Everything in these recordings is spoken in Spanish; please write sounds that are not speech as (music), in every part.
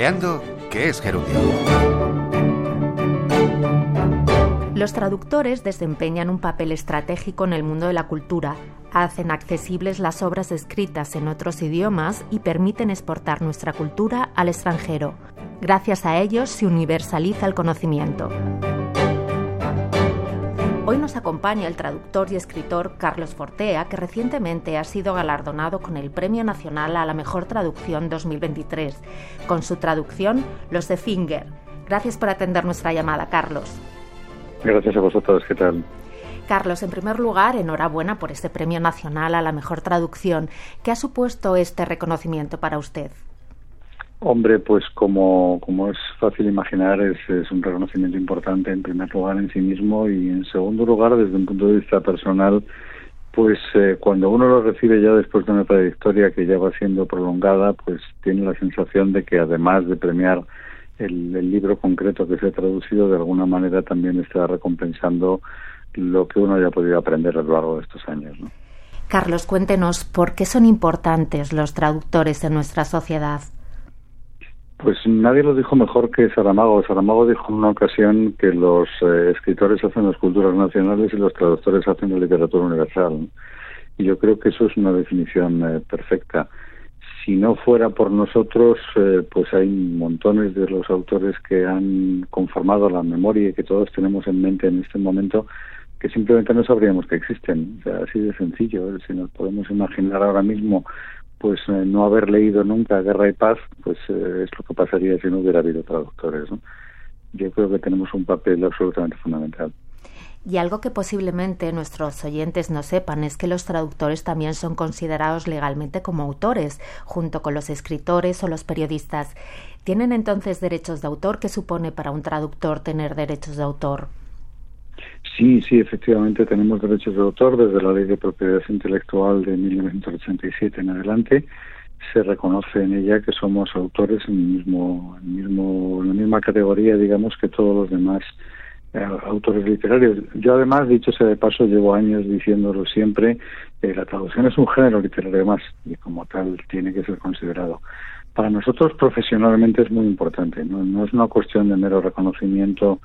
Creando es gerundio. Los traductores desempeñan un papel estratégico en el mundo de la cultura, hacen accesibles las obras escritas en otros idiomas y permiten exportar nuestra cultura al extranjero. Gracias a ellos se universaliza el conocimiento. Hoy nos acompaña el traductor y escritor Carlos Fortea, que recientemente ha sido galardonado con el Premio Nacional a la Mejor Traducción 2023, con su traducción Los de Finger. Gracias por atender nuestra llamada, Carlos. Gracias a vosotros, ¿qué tal? Carlos, en primer lugar, enhorabuena por este Premio Nacional a la Mejor Traducción. ¿Qué ha supuesto este reconocimiento para usted? Hombre, pues como, como es fácil imaginar, es, es, un reconocimiento importante en primer lugar en sí mismo y en segundo lugar desde un punto de vista personal, pues eh, cuando uno lo recibe ya después de una trayectoria que ya va siendo prolongada, pues tiene la sensación de que además de premiar el, libro concreto que se ha traducido, de alguna manera también está recompensando lo que uno haya podido aprender a lo largo de estos años. ¿no? Carlos, cuéntenos por qué son importantes los traductores en nuestra sociedad. Pues nadie lo dijo mejor que Saramago. Saramago dijo en una ocasión que los eh, escritores hacen las culturas nacionales y los traductores hacen la literatura universal. Y yo creo que eso es una definición eh, perfecta. Si no fuera por nosotros, eh, pues hay montones de los autores que han conformado la memoria y que todos tenemos en mente en este momento que simplemente no sabríamos que existen. O sea, así de sencillo. Si nos podemos imaginar ahora mismo pues eh, no haber leído nunca Guerra y Paz, pues eh, es lo que pasaría si no hubiera habido traductores. Yo creo que tenemos un papel absolutamente fundamental. Y algo que posiblemente nuestros oyentes no sepan es que los traductores también son considerados legalmente como autores, junto con los escritores o los periodistas. ¿Tienen entonces derechos de autor? ¿Qué supone para un traductor tener derechos de autor? Sí, sí, efectivamente tenemos derechos de autor desde la Ley de Propiedad Intelectual de 1987 en adelante. Se reconoce en ella que somos autores en, el mismo, en, mismo, en la misma categoría, digamos, que todos los demás eh, autores literarios. Yo además, dicho sea de paso, llevo años diciéndolo siempre, la traducción es un género literario más y como tal tiene que ser considerado. Para nosotros profesionalmente es muy importante, no, no es una cuestión de mero reconocimiento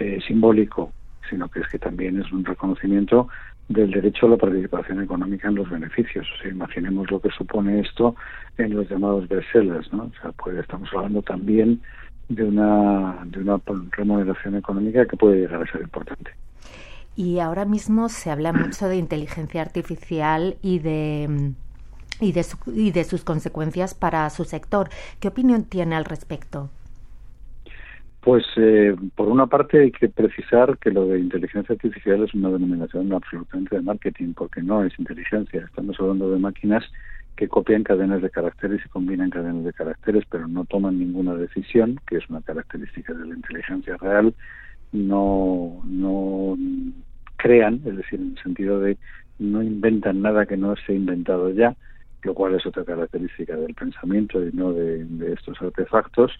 eh, simbólico sino que es que también es un reconocimiento del derecho a la participación económica en los beneficios. O sea, imaginemos lo que supone esto en los llamados bestsellers, ¿no? O sea, pues estamos hablando también de una, de una remuneración económica que puede llegar a ser importante. Y ahora mismo se habla (clears throat) mucho de inteligencia artificial y de y de, y de sus consecuencias para su sector. ¿Qué opinión tiene al respecto? Pues eh, por una parte hay que precisar que lo de inteligencia artificial es una denominación absolutamente de marketing, porque no es inteligencia. Estamos hablando de máquinas que copian cadenas de caracteres y combinan cadenas de caracteres, pero no toman ninguna decisión, que es una característica de la inteligencia real. No, no crean, es decir, en el sentido de no inventan nada que no se ha inventado ya, lo cual es otra característica del pensamiento y no de, de estos artefactos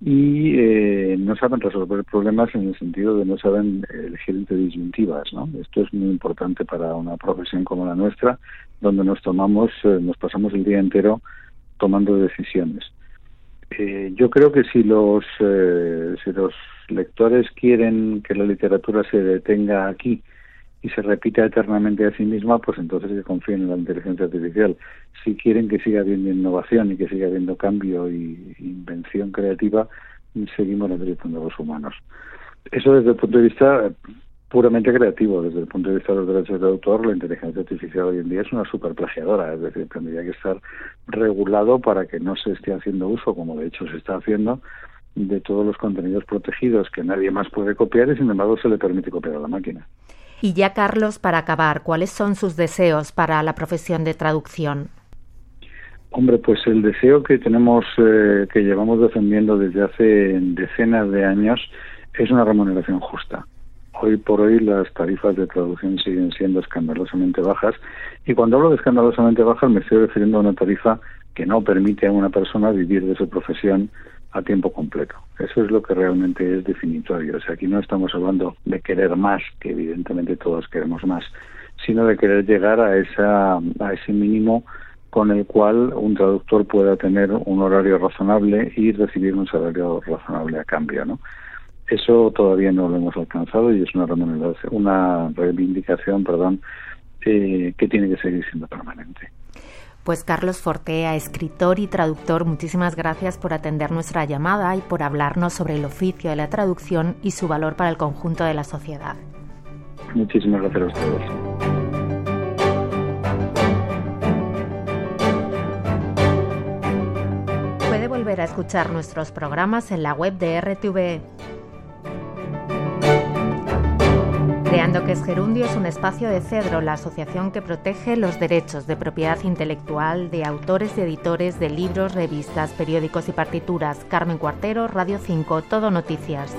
y eh, no saben resolver problemas en el sentido de no saben elegir entre disyuntivas. ¿no? Esto es muy importante para una profesión como la nuestra, donde nos tomamos, eh, nos pasamos el día entero tomando decisiones. Eh, yo creo que si los, eh, si los lectores quieren que la literatura se detenga aquí y se repita eternamente a sí misma, pues entonces que confíen en la inteligencia artificial. Si quieren que siga habiendo innovación y que siga habiendo cambio y invención creativa, seguimos necesitando los humanos. Eso desde el punto de vista puramente creativo, desde el punto de vista de los derechos de autor, la inteligencia artificial hoy en día es una superplagiadora, es decir, tendría que estar regulado para que no se esté haciendo uso, como de hecho se está haciendo, de todos los contenidos protegidos que nadie más puede copiar y sin embargo se le permite copiar a la máquina. Y ya, Carlos, para acabar, ¿cuáles son sus deseos para la profesión de traducción? Hombre, pues el deseo que tenemos, eh, que llevamos defendiendo desde hace decenas de años, es una remuneración justa. Hoy por hoy las tarifas de traducción siguen siendo escandalosamente bajas y cuando hablo de escandalosamente bajas me estoy refiriendo a una tarifa que no permite a una persona vivir de su profesión a tiempo completo. Eso es lo que realmente es definitorio. O sea, aquí no estamos hablando de querer más, que evidentemente todos queremos más, sino de querer llegar a, esa, a ese mínimo con el cual un traductor pueda tener un horario razonable y recibir un salario razonable a cambio, ¿no? Eso todavía no lo hemos alcanzado y es una remuneración, una reivindicación, perdón, eh, que tiene que seguir siendo permanente. Pues Carlos Fortea, escritor y traductor, muchísimas gracias por atender nuestra llamada y por hablarnos sobre el oficio de la traducción y su valor para el conjunto de la sociedad. Muchísimas gracias a ustedes. Puede volver a escuchar nuestros programas en la web de RTV. Creando que es Gerundio es un espacio de Cedro, la asociación que protege los derechos de propiedad intelectual de autores y editores de libros, revistas, periódicos y partituras. Carmen Cuartero, Radio 5, Todo Noticias.